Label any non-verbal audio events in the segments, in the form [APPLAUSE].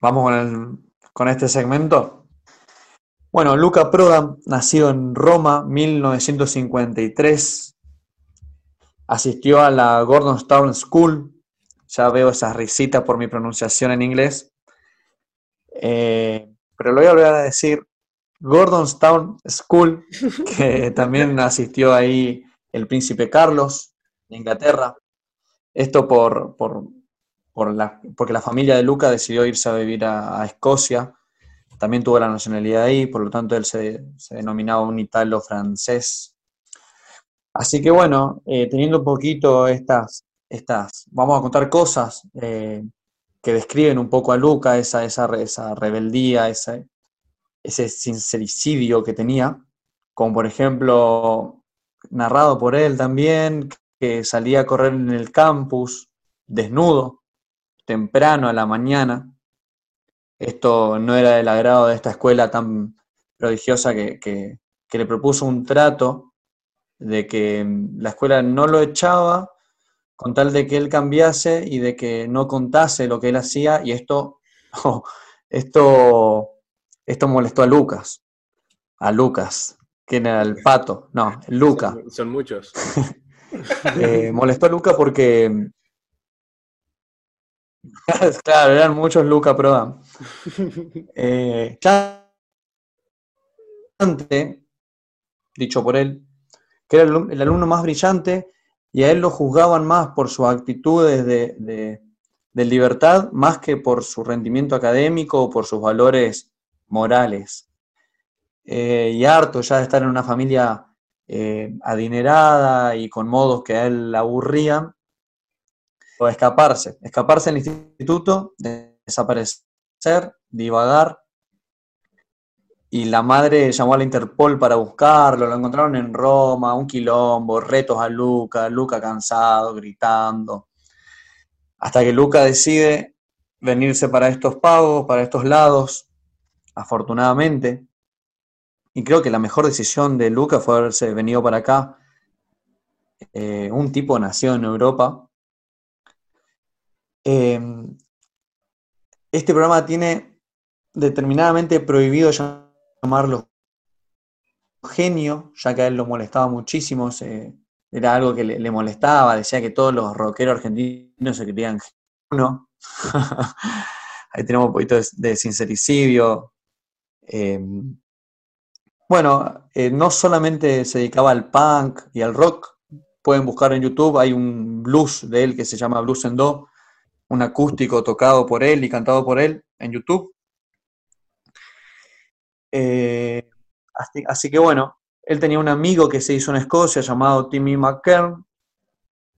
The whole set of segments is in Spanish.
Vamos con, con este segmento. Bueno, Luca Prodan, nacido en Roma, 1953, asistió a la Gordonstown School. Ya veo esas risitas por mi pronunciación en inglés. Eh, pero lo voy a volver a decir. Gordonstown School, que [LAUGHS] también asistió ahí el príncipe Carlos de Inglaterra. Esto por, por, la, porque la familia de Luca decidió irse a vivir a, Escocia. También tuvo la nacionalidad ahí, por lo tanto él se, denominaba un italo-francés. Así que bueno, eh, teniendo un poquito estas, estas, vamos a contar cosas eh, que describen un poco a Luca, esa, esa, esa rebeldía, ese, ese sincericidio que tenía, como por ejemplo, narrado por él también, que salía a correr en el campus desnudo, temprano a la mañana. Esto no era del agrado de esta escuela tan prodigiosa que, le propuso un trato de que la escuela no lo echaba con tal de que él cambiase y de que no contase lo que él hacía y esto, [LAUGHS] esto, esto molestó a Lucas, a Lucas, que era el pato, no, Luca. son muchos. [LAUGHS] Eh, molestó a Luca porque. [LAUGHS] claro, eran muchos Luca Prodan. [LAUGHS] Eh, dicho por él, que era el, alumno más brillante y a él lo juzgaban más por sus actitudes de, libertad, más que por su rendimiento académico o por sus valores morales. Eh, y harto ya de estar en una familia eh, adinerada y con modos que a él aburrían, o escaparse, escaparse del instituto, desaparecer, divagar. Y la madre llamó a la Interpol para buscarlo, lo encontraron en Roma, un quilombo, retos a Luca, Luca cansado, gritando. Hasta que Luca decide venirse para estos pagos, para estos lados, afortunadamente, y creo que la mejor decisión de Luca fue haberse venido para acá. Eh, un tipo nació en Europa. Em, este programa tiene determinadamente prohibido llamarlo genio, ya que a él lo molestaba muchísimo, era algo que le, molestaba, decía que todos los rockeros argentinos se creían genio. [LAUGHS] Ahí tenemos un poquito de, sincericidio. Em, bueno, eh, no solamente se dedicaba al punk y al rock, pueden buscar en YouTube, hay un blues de él que se llama Blues en Do, un acústico tocado por él y cantado por él en YouTube. Eh, así, que bueno, él tenía un amigo que se hizo en Escocia llamado Timmy McKern.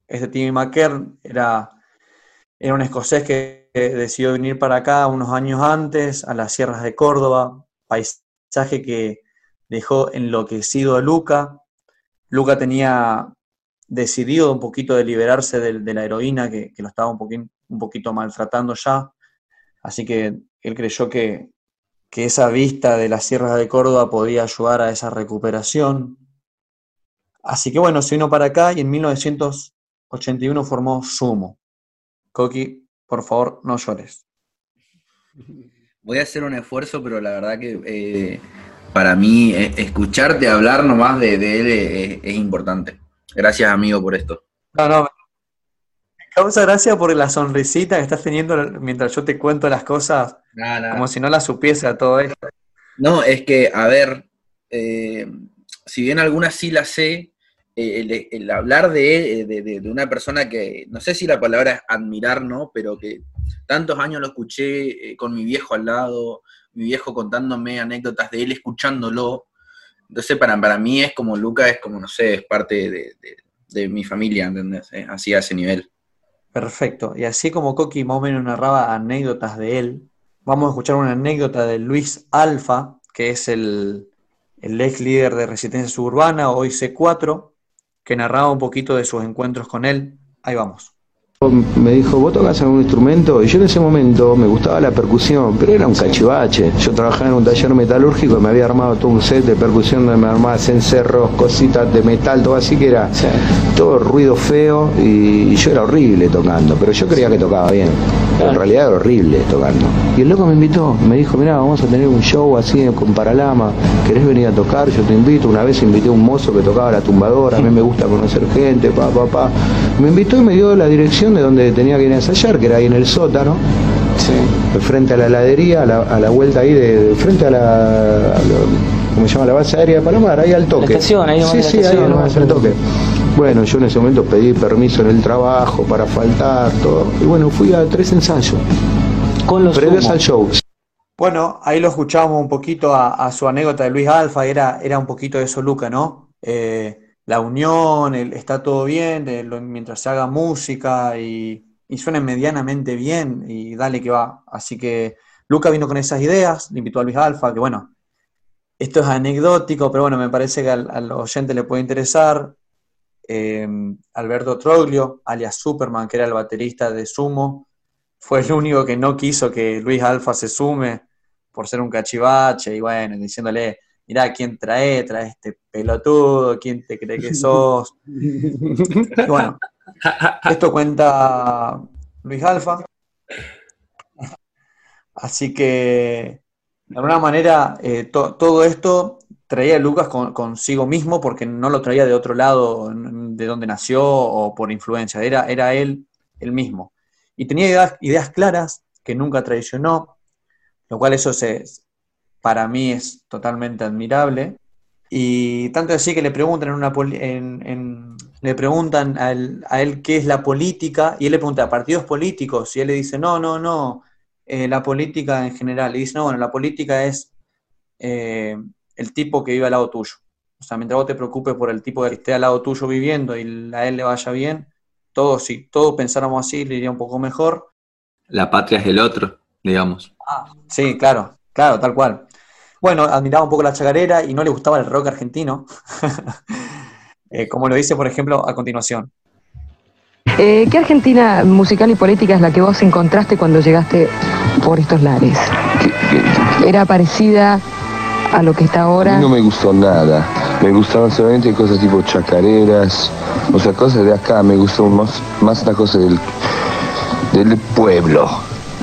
Este Timmy McKern era, era un escocés que decidió venir para acá unos años antes, a las sierras de Córdoba, paisaje que dejó enloquecido a Luca. Luca tenía decidido un poquito de liberarse de, la heroína que, lo estaba un, un poquito maltratando ya. Así que él creyó que, esa vista de las sierras de Córdoba podía ayudar a esa recuperación. Así que bueno, se vino para acá y en 1981 formó Sumo. Coqui, por favor, no llores. Voy a hacer un esfuerzo, pero la verdad que eh, para mí eh, escucharte hablar nomás de, de él es, importante. Gracias, amigo, por esto. No, no. Causa gracia por la sonrisita que estás teniendo mientras yo te cuento las cosas, como si no las supiese a todo esto. No, es que, a ver, eh, si bien algunas sí las sé, eh, el, hablar de, de, de, una persona que, no sé si la palabra es admirar, ¿no? Pero que tantos años lo escuché con mi viejo al lado, mi viejo contándome anécdotas de él, escuchándolo. Entonces, para, para mí es como Luca, es como, no sé, es parte de, mi familia, ¿entendés? Así a ese nivel. Perfecto. Y así como Coqui más o menos narraba anécdotas de él, vamos a escuchar una anécdota de Luis Alfa, que es el, el ex líder de Resistencia Suburbana, hoy C4, que narraba un poquito de sus encuentros con él. Ahí vamos. Me dijo, ¿vos tocas algún instrumento? Y yo en ese momento me gustaba la percusión, pero era un cachivache. Yo trabajaba en un taller metalúrgico y me había armado todo un set de percusión donde me armaba cencerros, cositas de metal, todo así que era todo ruido feo y, yo era horrible tocando, pero yo creía que tocaba bien. en realidad era horrible tocando. Y el loco me invitó, me dijo, mira, vamos a tener un show así con Paralama, ¿querés venir a tocar? Yo te invito. Una vez invité a un mozo que tocaba la tumbadora, a mí me gusta conocer gente, pa, pa, pa. Me invitó y me dio la dirección de donde tenía que ir a ensayar, que era ahí en el sótano, frente a la heladería, a la, vuelta ahí, de, frente a la, ¿cómo se llama? La base aérea de Palomar, ahí al toque. sí, sí, ahí nomás al toque. Bueno, yo en ese momento pedí permiso en el trabajo para faltar, todo. Y bueno, fui a tres ensayos. Con los previos al show. Bueno, ahí lo escuchamos un poquito a, su anécdota de Luis Alfa, era, era un poquito de eso, Luca, ¿no? Eh, la unión, está todo bien, mientras se haga música y, y suene medianamente bien y dale que va. Así que Luca vino con esas ideas, le invitó a Luis Alfa, que bueno, esto es anecdótico, pero bueno, me parece que al, oyente le puede interesar. Eh, Alberto Troglio, alias Superman, que era el baterista de Sumo, fue el único que no quiso que Luis Alfa se sume por ser un cachivache y bueno, diciéndole, mirá, ¿quién trae? Trae este pelotudo, ¿quién te cree que sos? bueno, esto cuenta Luis Alfa. Así que, de alguna manera, eh, todo esto traía a Lucas consigo mismo porque no lo traía de otro lado, de donde nació o por influencia, era, era él el mismo. Y tenía ideas, ideas claras que nunca traicionó, lo cual eso se, para mí es totalmente admirable. Y tanto así que le preguntan, en una, en, le preguntan a él, qué es la política, y él le pregunta, ¿partidos políticos? Y él le dice, no, no, no, eh, la política en general. Y dice, no, bueno, la política es eh, el tipo que vive al lado tuyo. O sea, mientras vos te preocupes por el tipo que esté al lado tuyo viviendo y a él le vaya bien, todos, si todos pensáramos así, le iría un poco mejor. La patria es el otro, digamos. Ah, sí, claro, claro, tal cual. Bueno, admiraba un poco la chacarera y no le gustaba el rock argentino, [LAUGHS] eh, como lo dice, por ejemplo, a continuación. Eh, ¿Qué Argentina musical y política es la que vos encontraste cuando llegaste por estos lares? ¿Era parecida a lo que está ahora? no me gustó nada. Me gustaban solamente cosas tipo chacareras, o sea, cosas de acá. Me gustó más, más la cosa del, del pueblo.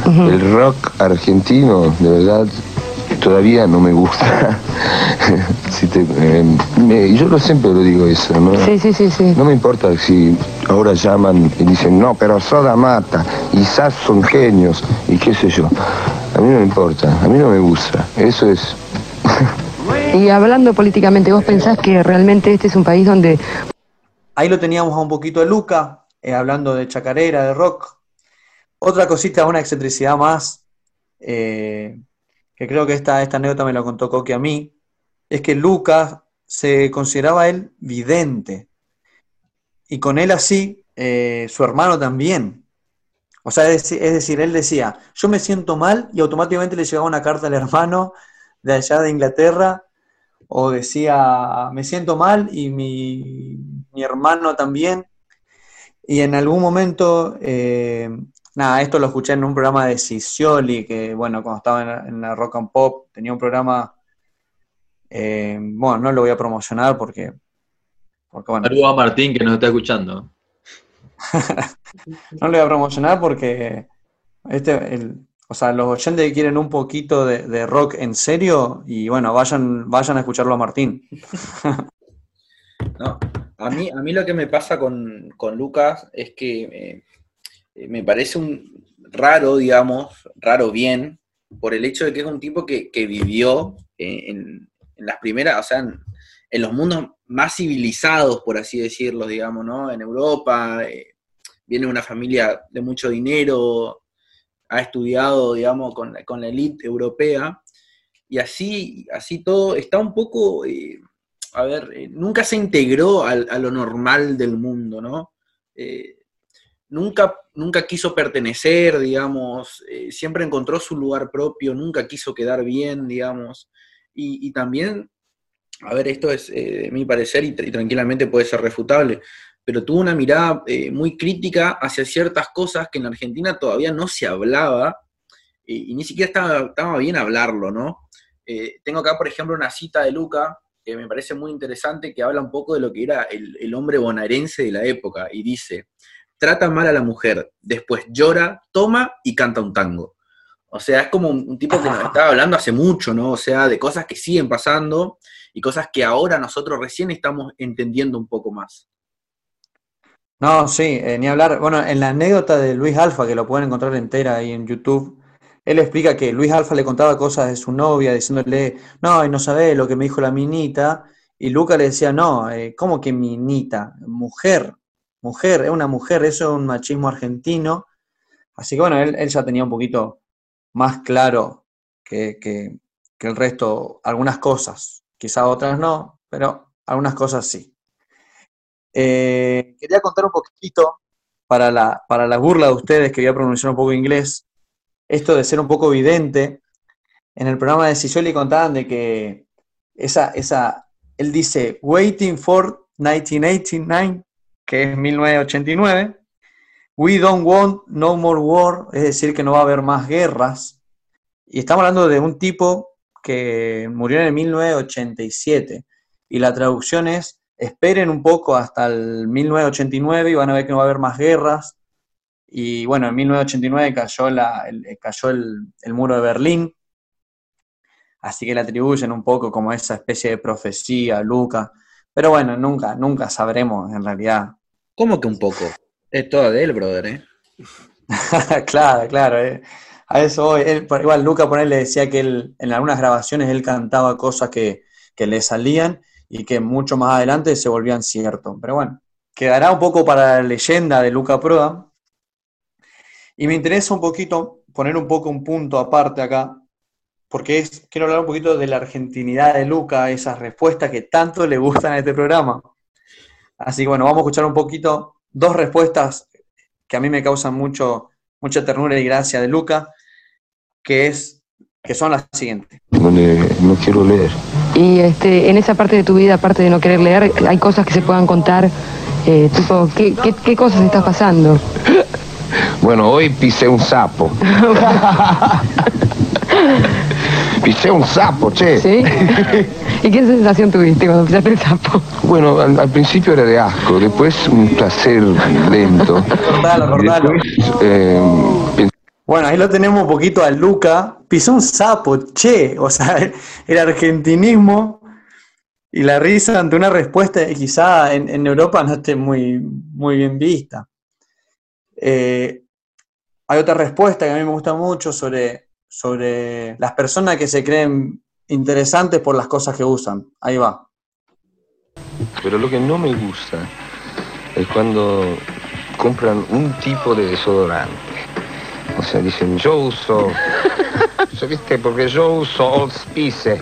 El rock argentino, de verdad, todavía no me gusta. [LAUGHS] Eh, yo lo siempre lo digo eso, ¿no? Sí, sí, sí, sí. No me importa si ahora llaman y dicen, no, pero Soda mata, y SAS son genios, y qué sé yo. A mí no me importa, a mí no me gusta. Eso es... [LAUGHS] y hablando políticamente, ¿vos pensás que realmente este es un país donde... Ahí lo teníamos a un poquito de Luca, eh, hablando de chacarera, de rock. Otra cosita, una excentricidad más. Eh, que creo que esta, esta anécdota me la contó Coqui a mí, es que Lucas se consideraba él vidente. Y con él así, eh, su hermano también. O sea, es, decir, él decía, yo me siento mal y automáticamente le llegaba una carta al hermano de allá de Inglaterra, o decía, me siento mal y mi, mi hermano también. Y en algún momento eh, Nada, esto lo escuché en un programa de Cicioli, que bueno, cuando estaba en la, Rock and Pop, tenía un programa, eh, bueno, no lo voy a promocionar porque... porque bueno. Saludos a Martín que nos está escuchando. [LAUGHS] no lo voy a promocionar porque este, o sea, los oyentes quieren un poquito de, rock en serio y bueno, vayan, vayan a escucharlo a Martín. [LAUGHS] no, a mí, a mí lo que me pasa con, Lucas es que eh, me parece un raro, digamos, raro bien, por el hecho de que es un tipo que, vivió en, las primeras, o sea, en, los mundos más civilizados, por así decirlo, digamos, ¿no? En Europa, eh, viene de una familia de mucho dinero, ha estudiado, digamos, con con la elite europea, y así, así todo está un poco, eh, a ver, nunca se integró a, lo normal del mundo, ¿no? Nunca, nunca quiso pertenecer, digamos, eh, siempre encontró su lugar propio, nunca quiso quedar bien, digamos, y, también, a ver, esto es eh, mi parecer y, tranquilamente puede ser refutable, pero tuvo una mirada eh, muy crítica hacia ciertas cosas que en Argentina todavía no se hablaba y, ni siquiera estaba, estaba, bien hablarlo, ¿no? Eh, tengo acá, por ejemplo, una cita de Luca que me parece muy interesante, que habla un poco de lo que era el, el hombre bonaerense de la época, y dice, trata mal a la mujer, después llora, toma y canta un tango. O sea, es como un, tipo que nos [LAUGHS] estaba hablando hace mucho, ¿no? O sea, de cosas que siguen pasando y cosas que ahora nosotros recién estamos entendiendo un poco más. No, sí, eh, ni hablar. Bueno, en la anécdota de Luis Alfa, que lo pueden encontrar entera ahí en YouTube, él explica que Luis Alfa le contaba cosas de su novia, diciéndole, no, y no sabe lo que me dijo la minita, y Luca le decía, no, eh, ¿cómo que minita? Mujer, mujer, es una mujer, eso es un machismo argentino. Así que bueno, él, ya tenía un poquito más claro que, el resto, algunas cosas, quizá otras no, pero algunas cosas sí. Eh, quería contar un poquito para la, para la burla de ustedes, que voy a pronunciar un poco inglés, esto de ser un poco evidente. En el programa de Sisoli contaban de que esa, esa, él dice, waiting for 1989, que es 1989. We don't want no more war, es decir, que no va a haber más guerras. Y estamos hablando de un tipo que murió en el 1987. Y la traducción es, esperen un poco hasta el 1989 y van a ver que no va a haber más guerras. Y bueno, en 1989 cayó, la, el, cayó el, muro de Berlín. Así que le atribuyen un poco como esa especie de profecía Luca. Pero bueno, nunca, nunca sabremos en realidad ¿Cómo que un poco? Es toda de él, brother, ¿eh? [LAUGHS] claro, claro. Eh. A eso voy. igual Luca por él le decía que él, en algunas grabaciones él cantaba cosas que, le salían y que mucho más adelante se volvían ciertos. Pero bueno, quedará un poco para la leyenda de Luca Proa. Y me interesa un poquito poner un poco un punto aparte acá, porque es, quiero hablar un poquito de la argentinidad de Luca, esas respuestas que tanto le gustan a este programa. Así que bueno, vamos a escuchar un poquito dos respuestas que a mí me causan mucho, mucha ternura y gracia de Luca, que, es, que son las siguientes. no quiero leer. Y este, en esa parte de tu vida, aparte de no querer leer, hay cosas que se puedan contar, eh, tipo, ¿qué, qué, qué cosas estás pasando? [LAUGHS] Bueno, hoy pisé un sapo. [LAUGHS] [LAUGHS] pisé un sapo, che. ¿Sí? [LAUGHS] ¿Y qué sensación tuviste cuando pisaste el sapo? Bueno, al, principio era de asco, después un placer lento. Eh, bueno, ahí lo tenemos un poquito a Luca. Pisó un sapo, che. O sea, [LAUGHS] el argentinismo y la risa ante una respuesta que quizá en, Europa no esté muy, muy bien vista. Eh, hay otra respuesta que a mí me gusta mucho sobre sobre las personas que se creen interesantes por las cosas que usan. Ahí va. Pero lo que no me gusta es cuando compran un tipo de desodorante. O sea, dicen, yo uso... [LAUGHS] ¿Viste? Porque yo uso Old Spice. [LAUGHS]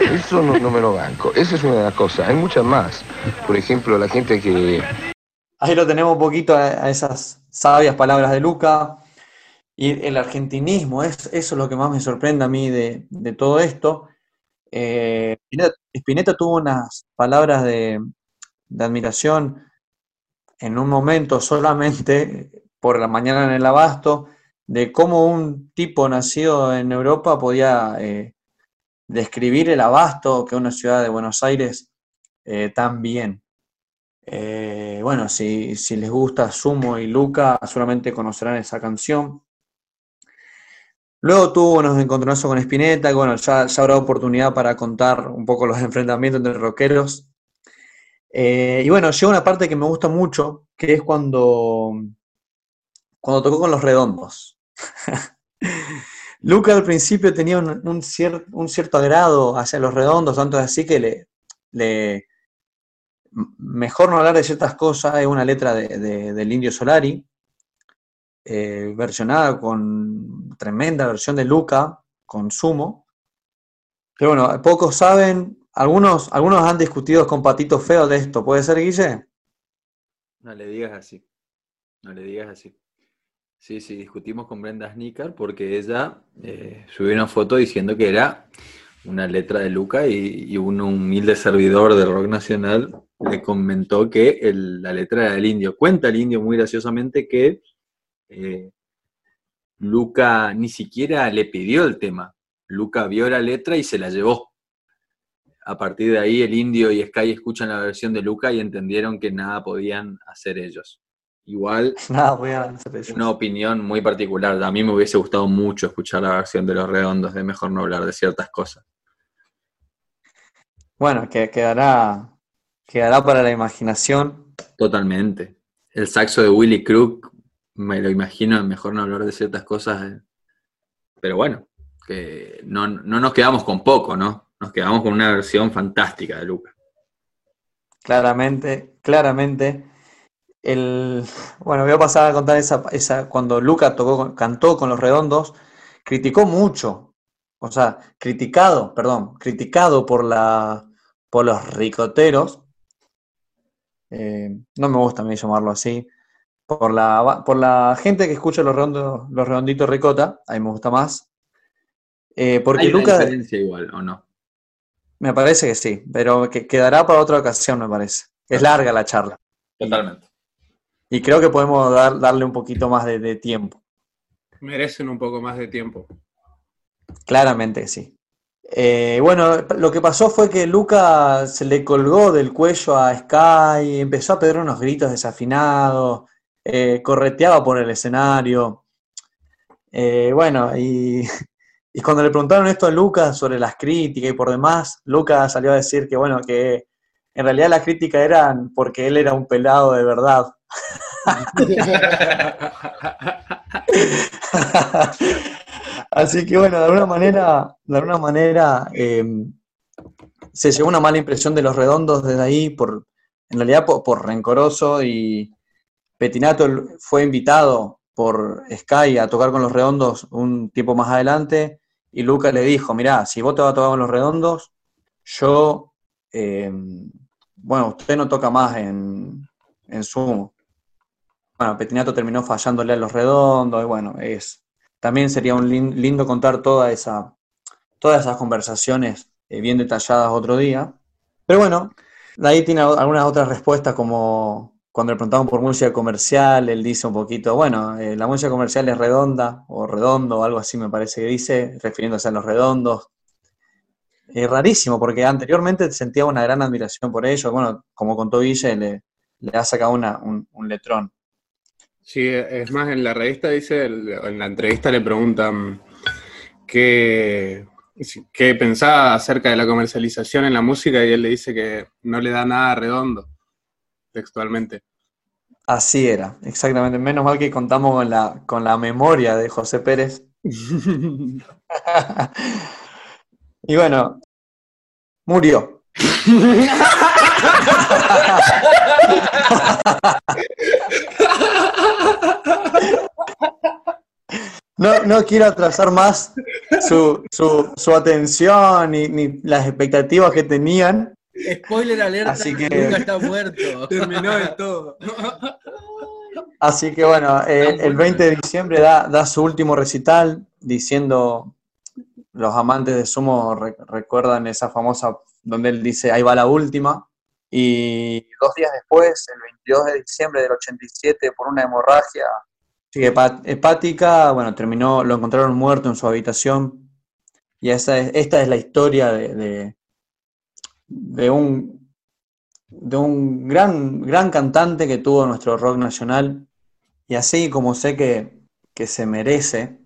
Eso no, no, me lo banco. Esa es una de las cosas. Hay muchas más. Por ejemplo, la gente que Ahí lo tenemos un poquito a, esas sabias palabras de Luca. Y el argentinismo, es, eso es lo que más me sorprende a mí de, todo esto. Eh, Spinetta, tuvo unas palabras de, admiración en un momento solamente por la mañana en el abasto, de cómo un tipo nacido en Europa podía eh, describir el abasto que una ciudad de Buenos Aires eh, tan bien. Eh, bueno, si, les gusta Sumo y Luca, seguramente conocerán esa canción. Luego tuvo unos encontronazos con Spinetta, y bueno, ya, habrá oportunidad para contar un poco los [LAUGHS] enfrentamientos entre rockeros. Eh, y bueno, llega una parte que me gusta mucho, que es cuando, cuando tocó con los redondos. [LAUGHS] Luca al principio tenía un, cierto agrado hacia los redondos, tanto así que le, mejor no hablar de ciertas cosas, es una letra del Indio Solari, eh, versionada con tremenda versión de Luca, con Sumo. Pero bueno, pocos saben, algunos, algunos han discutido con Patito Feo de esto, ¿puede ser, Guille? No le digas así, no le digas así. Sí, sí, discutimos con Brenda Snicker porque ella eh, subió una foto diciendo que era una letra de Luca y, y un humilde servidor del rock nacional le comentó que el- la letra era del indio. Cuenta el indio muy graciosamente que eh, Luca ni siquiera le pidió el tema. Luca vio la letra y se la llevó. A partir de ahí el indio y Sky escuchan la versión de Luca y entendieron que nada podían hacer ellos. Igual [LAUGHS] voy a una opinión muy particular. A mí me hubiese gustado mucho escuchar la versión de Los Redondos, de mejor no hablar de ciertas cosas. Bueno, que quedará, quedará para la imaginación. Totalmente. El saxo de Willy Crook, me lo imagino, mejor no hablar de ciertas cosas. eh. Pero bueno, que no, no nos quedamos con poco, ¿no? Nos quedamos con una versión fantástica de Luca. Claramente, claramente. El, bueno, voy a pasar a contar esa, esa cuando Luca tocó, cantó con los redondos, criticó mucho, o sea, criticado, perdón, criticado por la, por los ricoteros, eh, no me gusta a mí llamarlo así, por la, por la gente que escucha los redondos, los redonditos ricota, a mí me gusta más, eh, porque Hay una Luca, diferencia igual, ¿o no? me parece que sí, pero que quedará para otra ocasión, me parece. Es larga la charla. Totalmente. Y creo que podemos dar, darle un poquito más de, de tiempo. Merecen un poco más de tiempo. Claramente que sí. Eh, bueno, lo que pasó fue que Luca se le colgó del cuello a Sky, empezó a pedir unos gritos desafinados, eh, correteaba por el escenario. Eh, bueno, y, [LAUGHS] y cuando le preguntaron esto a Luca sobre las críticas y por demás, Luca salió a decir que bueno, que en realidad las críticas eran porque él era un pelado de verdad. [LAUGHS] [LAUGHS] Así que bueno, de alguna manera, de alguna manera eh, se llevó una mala impresión de los redondos desde ahí, por, en realidad por, por rencoroso y Petinato fue invitado por Sky a tocar con los redondos un tiempo más adelante y Luca le dijo, mirá, si vos te vas a tocar con los redondos, yo, eh, bueno, usted no toca más en, en Sumo. Bueno, Petinato terminó fallándole a los redondos y bueno, es, también sería un lin- lindo contar todas esas conversaciones eh, bien detalladas otro día. Pero bueno, ahí tiene algunas otras respuestas como cuando le preguntaban por música comercial, él dice un poquito, bueno, eh, la música comercial es redonda o redondo o algo así me parece que dice, refiriéndose a los redondos. Es rarísimo porque anteriormente sentía una gran admiración por ellos. Bueno, como contó Guille, le, le ha sacado una- un, un letrón. Sí, es más, en la revista dice, en la entrevista le preguntan qué, qué pensaba acerca de la comercialización en la música y él le dice que no le da nada redondo, textualmente. Así era, exactamente. Menos mal que contamos con la, con la memoria de José Pérez. [LAUGHS] y bueno, murió. [LAUGHS] No, no quiero atrasar más su, su, su atención ni, ni las expectativas que tenían. Spoiler alerta, Así que- Luca está muerto. [LAUGHS] Terminó de todo. Así que bueno, eh, el 20 de diciembre da, da su último recital diciendo, los amantes de Sumo re- recuerdan esa famosa donde él dice, ahí va la última. Y dos días después, el 22 de diciembre del 87, por una hemorragia hepa- hepática, bueno, terminó, lo encontraron muerto en su habitación. Y esa es- esta es la historia de, de, un, de un gran, gran cantante que tuvo nuestro rock nacional. Y así como sé que, que se merece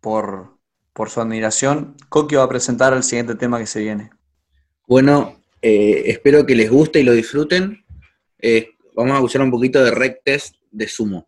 por, por su admiración, Coqui va a presentar el siguiente tema que se viene. Bueno, eh, espero que les guste y lo disfruten. Eh, vamos a usar un poquito de rec test de sumo.